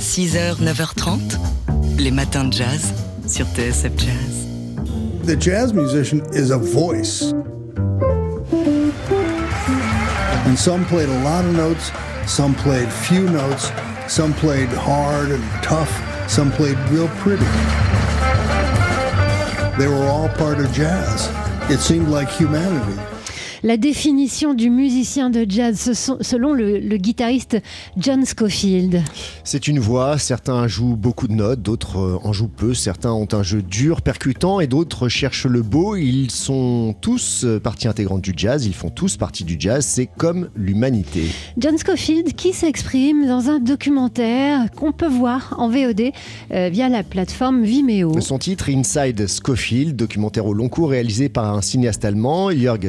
6h, 9h30, les matins de jazz sur TSF Jazz. The jazz musician is a voice. And some played a lot of notes, some played few notes, some played hard and tough, some played real pretty. They were all part of jazz. It seemed like humanity. La définition du musicien de jazz selon le, guitariste John Scofield. C'est une voix, certains jouent beaucoup de notes, d'autres euh, en jouent peu, certains ont un jeu dur, percutant et d'autres cherchent le beau. Ils sont tous euh, partie intégrante du jazz, ils font tous partie du jazz, c'est comme l'humanité. John Scofield qui s'exprime dans un documentaire qu'on peut voir en VOD euh, via la plateforme Vimeo. Son titre Inside Scofield, documentaire au long cours réalisé par un cinéaste allemand, Jörg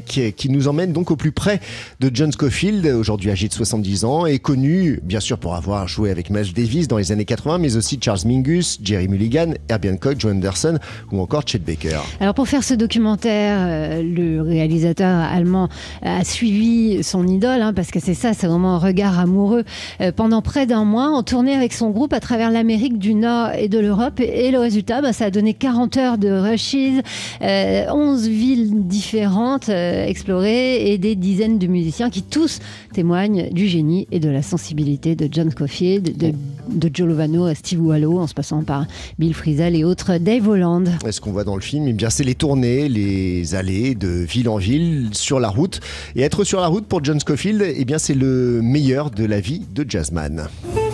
Qui nous emmène donc au plus près de John Scofield, aujourd'hui âgé de 70 ans, et connu bien sûr pour avoir joué avec Miles Davis dans les années 80, mais aussi Charles Mingus, Jerry Mulligan, Herbie Hancock, Joe Anderson ou encore Chet Baker. Alors pour faire ce documentaire, euh, le réalisateur allemand a suivi son idole, hein, parce que c'est ça, c'est vraiment un regard amoureux, euh, pendant près d'un mois, en tournée avec son groupe à travers l'Amérique du Nord et de l'Europe. Et, le résultat, bah, ça a donné 40 heures de rushes, 11 euh, villes différentes, euh, explorés et des dizaines de musiciens qui tous témoignent du génie et de la sensibilité de John Scofield, de, de Joe Lovano à Steve Wallow, en se passant par Bill Frisell et autres, Dave Holland. Ce qu'on voit dans le film, eh bien, c'est les tournées, les allées de ville en ville, sur la route. Et être sur la route pour John Scofield, eh bien, c'est le meilleur de la vie de jazzman.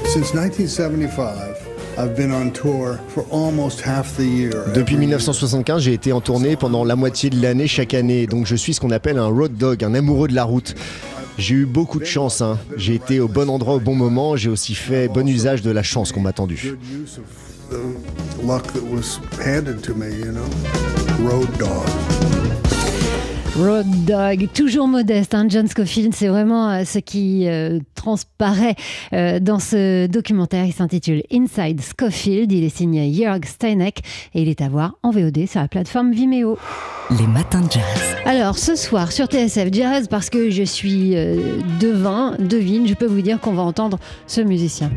Since 1975, depuis 1975, j'ai été en tournée pendant la moitié de l'année chaque année, donc je suis ce qu'on appelle un road dog, un amoureux de la route. J'ai eu beaucoup de chance, hein. j'ai été au bon endroit au bon moment, j'ai aussi fait bon usage de la chance qu'on m'a tendue. Road dog. Road Dog, toujours modeste, hein, John Scofield, c'est vraiment euh, ce qui euh, transparaît euh, dans ce documentaire. Il s'intitule Inside Scofield, il est signé Jörg Steineck et il est à voir en VOD sur la plateforme Vimeo. Les matins de jazz. Alors ce soir sur TSF Jazz, parce que je suis devin, devine, je peux vous dire qu'on va entendre ce musicien.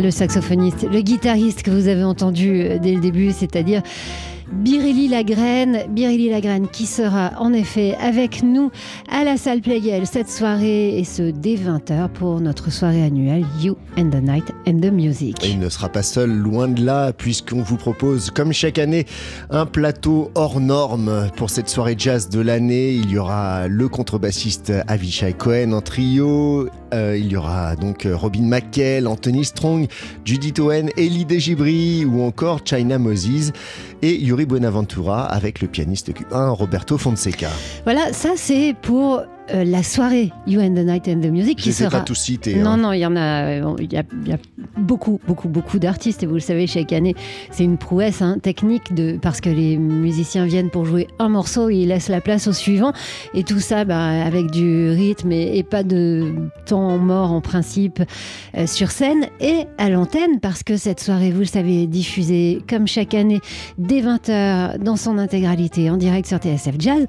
Le saxophoniste, le guitariste que vous avez entendu euh, dès le début, c'est-à-dire Biréli Lagraine, Biréli Lagraine qui sera en effet avec nous à la salle Playel cette soirée et ce dès 20h pour notre soirée annuelle You and the Night and the Music. il ne sera pas seul, loin de là, puisqu'on vous propose, comme chaque année, un plateau hors norme pour cette soirée jazz de l'année. Il y aura le contrebassiste Avishai Cohen en trio, euh, il y aura donc Robin McKell, Anthony Strong, Judith Owen, Elie Degibri ou encore China Moses et Yuri Buenaventura avec le pianiste cubain Roberto Fonseca. Voilà, ça c'est pour euh, la soirée You and the Night and the Music qui sera. pas tout. Non, hein. non, il y en a, euh, il y a, beaucoup, beaucoup, beaucoup d'artistes et vous le savez, chaque année, c'est une prouesse hein, technique de parce que les musiciens viennent pour jouer un morceau et ils laissent la place au suivant et tout ça, bah, avec du rythme et, pas de temps mort en principe euh, sur scène et à l'antenne parce que cette soirée, vous le savez, est diffusée comme chaque année dès 20h dans son intégralité en direct sur TSF Jazz.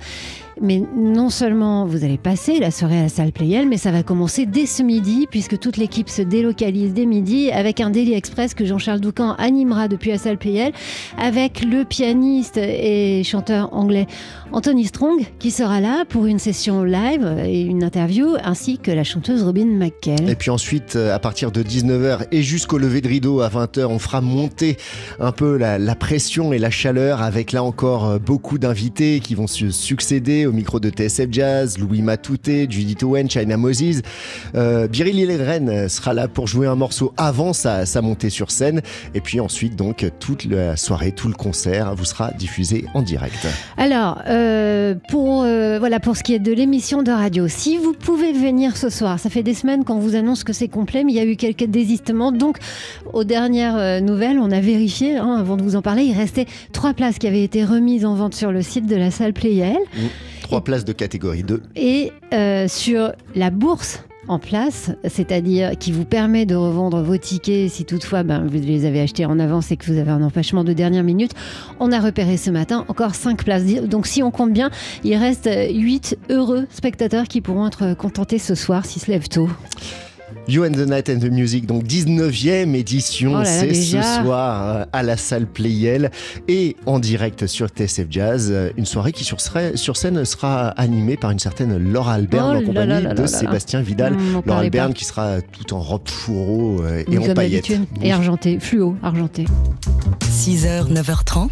Mais non seulement vous allez passer la soirée à la salle Playel, mais ça va commencer dès ce midi, puisque toute l'équipe se délocalise dès midi avec un Daily Express que Jean-Charles Doucan animera depuis la salle Playel, avec le pianiste et chanteur anglais Anthony Strong qui sera là pour une session live et une interview, ainsi que la chanteuse Robin McKell. Et puis ensuite, euh, à partir de 19h et jusqu'au lever de rideau à 20h, on fera monter un peu la, la pression et la chaleur avec là encore euh, beaucoup d'invités qui vont se succéder au micro de TSF Jazz, Louis Matouté, Judith Owen, China Moses. Euh, Biril sera là pour jouer un morceau avant sa, montée sur scène. Et puis ensuite, donc, toute la soirée, tout le concert vous sera diffusé en direct. Alors, euh, pour, euh, voilà, pour ce qui est de l'émission de radio, si vous pouvez venir ce soir, ça fait des semaines qu'on vous annonce que c'est complet, mais il y a eu quelques désistements. Donc, aux dernières euh, nouvelles, on a vérifié, hein, avant de vous en parler, il restait trois places qui avaient été remises en vente sur le site de la salle Playel. Mmh. Trois places de catégorie 2. Et euh, sur la bourse en place, c'est-à-dire qui vous permet de revendre vos tickets si toutefois ben, vous les avez achetés en avance et que vous avez un empêchement de dernière minute. On a repéré ce matin encore 5 places. Donc si on compte bien, il reste 8 heureux spectateurs qui pourront être contentés ce soir s'ils se lèvent tôt. You and the Night and the Music, donc 19e édition, Oh c'est ce soir euh, à la salle Playel et en direct sur TSF Jazz. euh, Une soirée qui sur, serait- sur scène sera animée par une certaine Laura Alberne Oh en compagnie là là là de là. Sébastien Vidal. Mmh, m'en Laura Alberne qui sera tout en robe fourreau euh, et Oui, en paillettes. Et argenté, fluo, argenté. 6h, 9h30,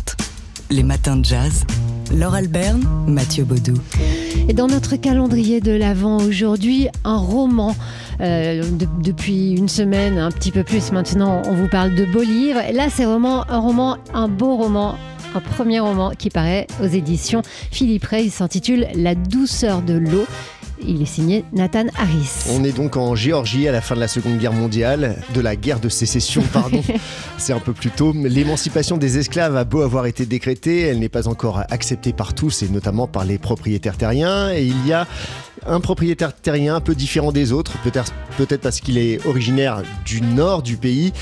les matins de jazz. Laure Alberne, Mathieu Baudou. Et dans notre calendrier de l'Avent aujourd'hui, un roman. Euh, de- depuis une semaine, un petit peu plus maintenant, on vous parle de beaux livres. Là, c'est vraiment un roman, un beau roman. Un premier roman qui paraît aux éditions Philippe Ray. Il s'intitule La douceur de l'eau. Il est signé Nathan Harris. On est donc en Géorgie à la fin de la Seconde Guerre mondiale, de la guerre de sécession, pardon. C'est un peu plus tôt. mais L'émancipation des esclaves a beau avoir été décrétée, elle n'est pas encore acceptée par tous et notamment par les propriétaires terriens. Et il y a un propriétaire terrien un peu différent des autres, peut-être peut-être parce qu'il est originaire du nord du pays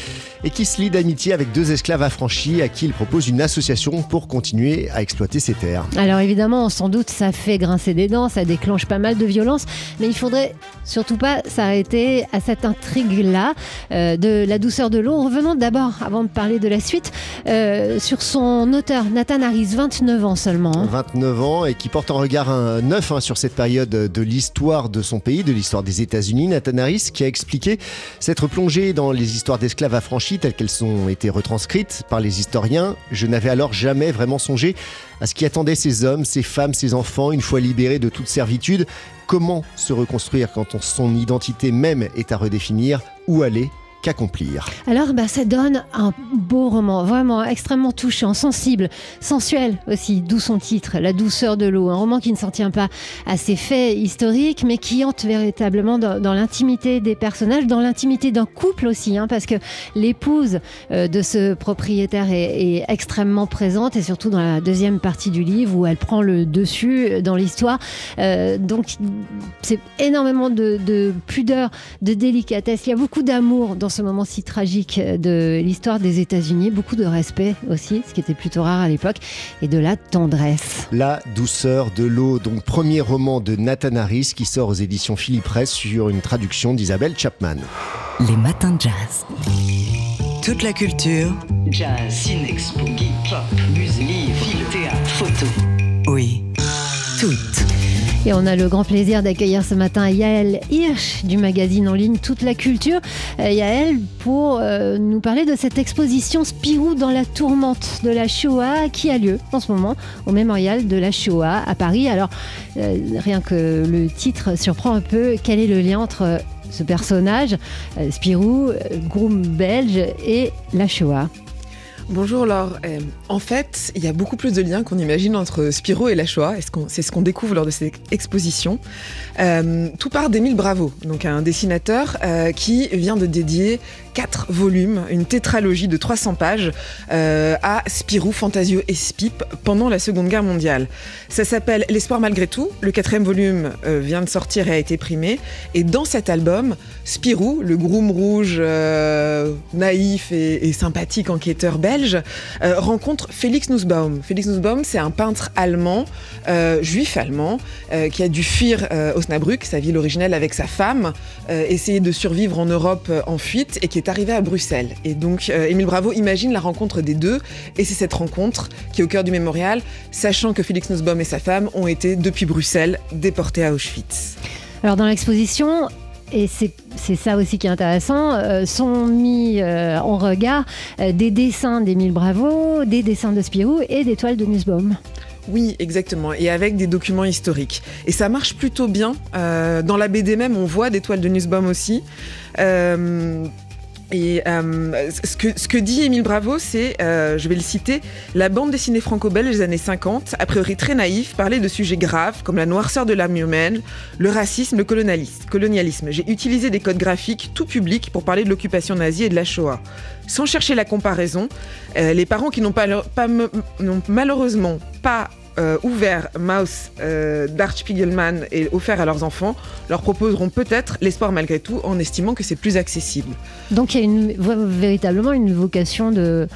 et qui se lie d'amitié avec deux esclaves affranchis à qui il propose une association pour continuer à exploiter ses terres. Alors évidemment, sans doute, ça fait grincer des dents, ça déclenche pas mal de violence, mais il faudrait surtout pas s'arrêter à cette intrigue-là euh, de la douceur de l'eau. Revenons d'abord, avant de parler de la suite, euh, sur son auteur, Nathan Harris, 29 ans seulement. hein. 29 ans et qui porte un regard hein, neuf hein, sur cette période de l'histoire de son pays, de l'histoire des États-Unis. Nathan Harris qui a expliqué s'être plongé dans les histoires d'esclaves affranchis telles qu'elles ont été retranscrites par les historiens. Je n'avais alors jamais vraiment songé à ce qui attendait ces hommes, ces femmes, ces enfants une fois libérés de toute servitude. Comment se reconstruire quand on- son identité même est à redéfinir? Où aller? Qu'accomplir Alors, bah, ça donne un beau roman, vraiment extrêmement touchant, sensible, sensuel aussi, d'où son titre, La douceur de l'eau. Un roman qui ne s'en tient pas à ses faits historiques, mais qui entre véritablement dans, l'intimité des personnages, dans l'intimité d'un couple aussi, hein, parce que l'épouse euh, de ce propriétaire est, est extrêmement présente, et surtout dans la deuxième partie du livre où elle prend le dessus dans l'histoire. Euh, donc, c'est énormément de, de pudeur, de délicatesse. Il y a beaucoup d'amour dans ce moment si tragique de l'histoire des États-Unis, beaucoup de respect aussi, ce qui était plutôt rare à l'époque, et de la tendresse. La douceur de l'eau, donc premier roman de Nathan Harris qui sort aux éditions Philippe Press sur une traduction d'Isabelle Chapman. Les matins de jazz. Toute la culture. Jazz, ciné-expo, geek, pop, musique, livre, film, théâtre, photo. Oui, toutes. Et on a le grand plaisir d'accueillir ce matin Yael Hirsch du magazine en ligne Toute la culture. Euh, Yael, pour euh, nous parler de cette exposition Spirou dans la tourmente de la Shoah qui a lieu en ce moment au mémorial de la Shoah à Paris. Alors, euh, rien que le titre surprend un peu. Quel est le lien entre ce personnage, Spirou, groom belge, et la Shoah? Bonjour Laure. Euh, en fait, il y a beaucoup plus de liens qu'on imagine entre Spirou et la Shoah. C'est ce qu'on découvre lors de cette exposition. Euh, tout part d'Émile Bravo, donc un dessinateur euh, qui vient de dédier quatre volumes, une tétralogie de 300 pages à Spirou, Fantasio et Spip pendant la Seconde Guerre mondiale. Ça s'appelle L'espoir malgré tout. Le quatrième volume vient de sortir et a été primé. Et dans cet album, Spirou, le groom rouge naïf et, et sympathique enquêteur belge, euh, rencontre Félix Nussbaum. Félix Nussbaum, c'est un peintre allemand, euh, juif allemand, euh, qui a dû fuir Osnabrück, sa ville originelle, avec sa femme, essayer de survivre en Europe en fuite et qui est arrivé à Bruxelles. Et donc, Émile Bravo imagine la rencontre des deux, et c'est cette rencontre qui est au cœur du mémorial, sachant que Félix Nussbaum et sa femme ont été, depuis Bruxelles, déportés à Auschwitz. Alors dans l'exposition, et c'est ça aussi qui est intéressant, euh, sont mis euh, en regard euh, des dessins d'Émile Bravo, des dessins de Spirou et des toiles de Nussbaum. Oui, exactement, et avec des documents historiques. Et ça marche plutôt bien. Dans la BD même, on voit des toiles de Nussbaum aussi. Et euh, ce, que, dit Émile Bravo, c'est, euh, je vais le citer, la bande dessinée franco-belge des années 50, a priori très naïf, parlait de sujets graves comme la noirceur de l'âme humaine, le racisme, le colonialisme. J'ai utilisé des codes graphiques tout public pour parler de l'occupation nazie et de la Shoah. Sans chercher la comparaison, euh, les parents qui n'ont malheureusement pas euh, ouvert Mouse euh, et offert à leurs enfants leur proposeront peut-être l'espoir malgré tout en estimant que c'est plus accessible. Donc il y a une, véritablement une vocation de,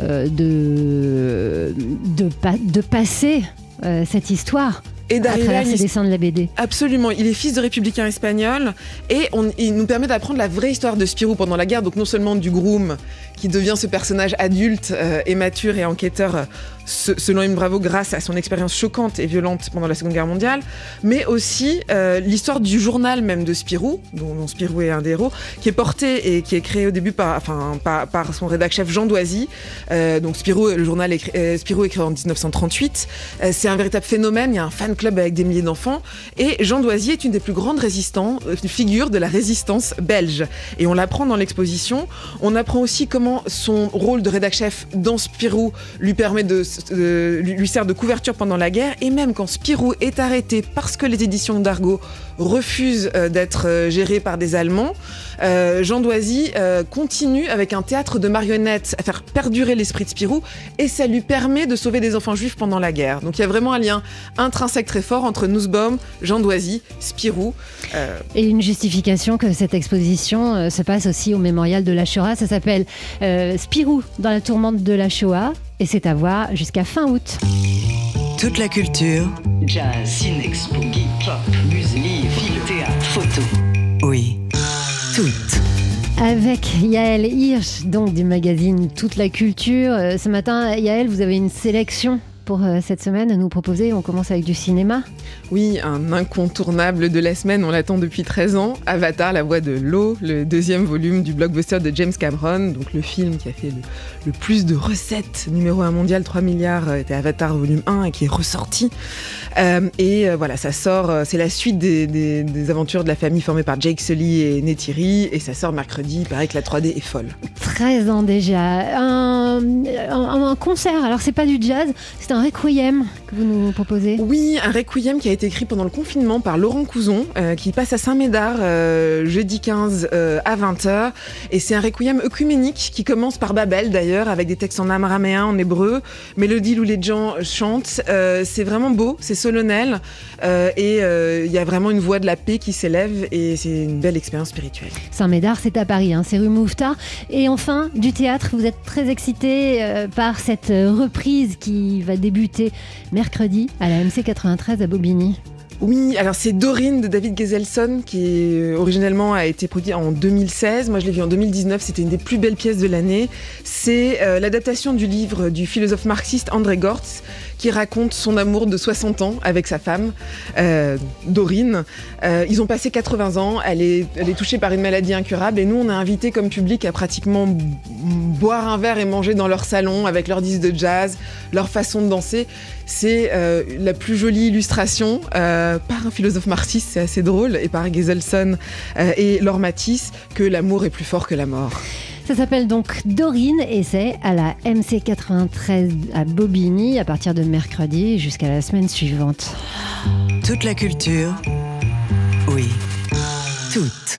euh, de, de, de, passer euh, cette histoire et à travers ces dessins de la BD. Absolument, il est fils de républicain espagnol et on, il nous permet d'apprendre la vraie histoire de Spirou pendant la guerre, donc non seulement du groom qui devient ce personnage adulte euh, et mature et enquêteur selon M. Bravo grâce à son expérience choquante et violente pendant la Seconde Guerre mondiale, mais aussi euh, l'histoire du journal même de Spirou, dont, Spirou est un des héros, qui est porté et qui est créé au début par, son rédacteur chef Jean Doisy. donc Spirou, le journal est, Spirou est créé en 1938. c'est un véritable phénomène, il y a un fan club avec des milliers d'enfants et Jean Doisy est une des plus grandes résistantes, figures de la résistance belge. Et on l'apprend dans l'exposition. On apprend aussi comment son rôle de rédac chef dans Spirou lui permet de, lui sert de couverture pendant la guerre et même quand Spirou est arrêté parce que les éditions d'Argo refusent euh, d'être euh, gérées par des Allemands, euh, Jean Doisy continue avec un théâtre de marionnettes à faire perdurer l'esprit de Spirou et ça lui permet de sauver des enfants juifs pendant la guerre. Donc il y a vraiment un lien intrinsèque très fort entre Nussbaum, Jean Doisy, Spirou. Et une justification que cette exposition se passe aussi au mémorial de la Shoah. Ça s'appelle euh, Spirou dans la tourmente de la Shoah et c'est à voir jusqu'à fin août. Toute la culture, jazz, ciné, geek, pop, musique, Avec Yael Hirsch, donc du magazine Toute la culture. Euh, ce matin, Yael, vous avez une sélection pour euh, cette semaine à nous proposer. On commence avec du cinéma. Oui, un incontournable de la semaine, on l'attend depuis 13 ans. Avatar, la voix de l'eau, le deuxième volume du blockbuster de James Cameron, donc le film qui a fait le, plus de recettes, numéro 1 mondial, 3 milliards, euh, était Avatar volume 1 et qui est ressorti. Euh, et voilà, ça sort, c'est la suite des, aventures de la famille formée par Jake Sully et Neytiri, et ça sort mercredi. Il paraît que la 3D est folle. 13 ans déjà. Un, un concert, alors c'est pas du jazz, c'est un requiem que vous nous proposez. Oui, un requiem qui a été écrit pendant le confinement par Laurent Couzon, euh, qui passe à Saint-Médard euh, jeudi 15 euh, à 20h. Et c'est un requiem œcuménique qui commence par Babel d'ailleurs, avec des textes en araméen, en hébreu, mélodie où les gens chantent. c'est vraiment beau, c'est solennel. et il y a vraiment une voix de la paix qui s'élève et c'est une belle expérience spirituelle. Saint-Médard, c'est à Paris, hein, c'est rue Mouffetard. Et enfin, du théâtre, vous êtes très excité par cette reprise qui va débuter mercredi à la MC 93 à Bobigny. Oui, alors c'est Dorine de David Geselson qui originellement a été produit en 2016. Moi je l'ai vu en 2019, c'était une des plus belles pièces de l'année. C'est euh, l'adaptation du livre du philosophe marxiste André Gortz qui raconte son amour de 60 ans avec sa femme, euh, Dorine. Euh, ils ont passé 80 ans, elle est, touchée par une maladie incurable et nous, on a invité comme public à pratiquement boire un verre et manger dans leur salon avec leur disque de jazz, leur façon de danser. C'est la plus jolie illustration par un philosophe marxiste, c'est assez drôle, et par Geselson et Laure Matisse, que l'amour est plus fort que la mort. Ça s'appelle donc Dorine et c'est à la MC93 à Bobigny à partir de mercredi jusqu'à la semaine suivante. Toute la culture, oui, toute.